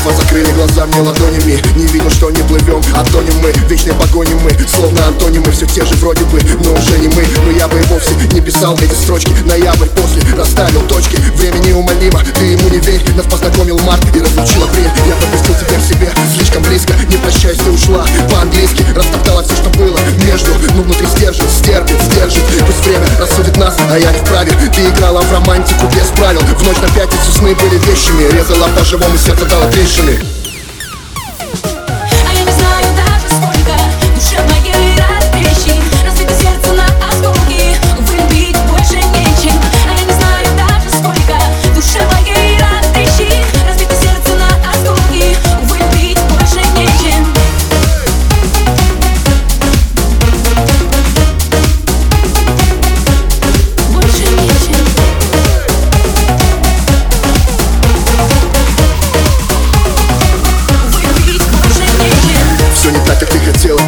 Чувства закрыли глазами ладонями. Не видно, что не плывем, а тонем мы Вечной погоним мы, словно антонимы. Все те же вроде бы, но уже не мы. Но я бы и вовсе не писал эти строчки. Ноябрь после расставил точки. Время неумолимо, ты ему не верь. Нас познакомил март и разлучил апрель Я пропустил тебя в себе слишком близко. Не прощаясь, ты ушла по-английски. Растоптала все, что было между Но внутри стержен, стерпит, а я не вправе Ты играла в романтику без правил. В ночь на пятницу сны были вещами Резала по-живому, сердце дало трещины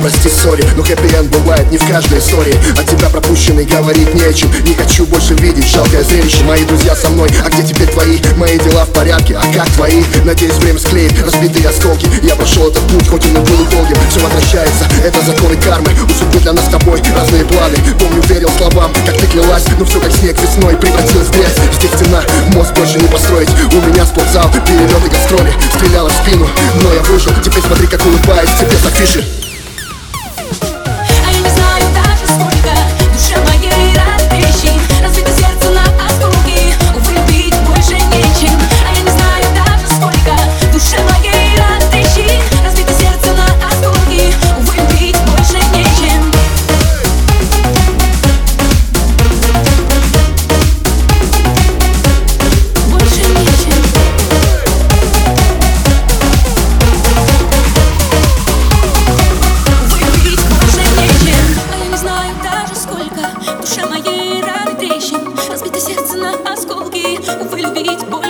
прости, сори Но хэппи бывает не в каждой истории. От тебя пропущенный говорить нечем Не хочу больше видеть жалкое зрелище. Мои друзья со мной, а где теперь твои? Мои дела в порядке, а как твои? Надеюсь, время склеит разбитые осколки. Я прошел этот путь, хоть он и был долгим. Все возвращается, это законы кармы. У судьбы для нас с тобой разные планы. Помню, верил словам, как ты клялась Но все как снег весной превратилось в грязь. Здесь стена, мост больше не построить. У меня спортзал, перелеты гастроли. Стреляла в спину, но я выжил. Теперь смотри, как улыбаюсь тебе с афиши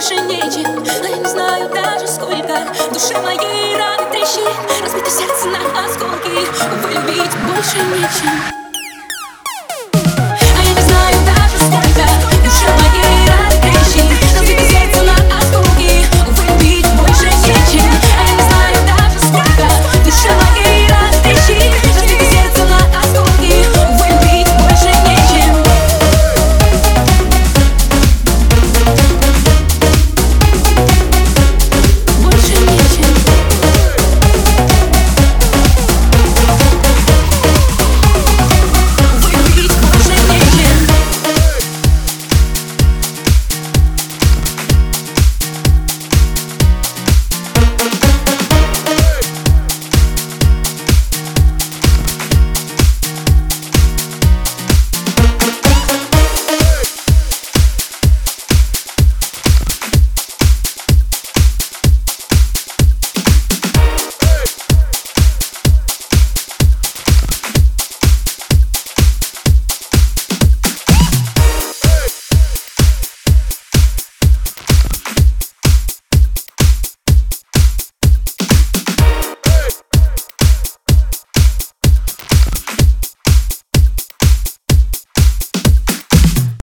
больше нечем. А я не знаю даже сколько В душе моей раны трещин Разбито сердце на осколки. Увы, любить больше нечем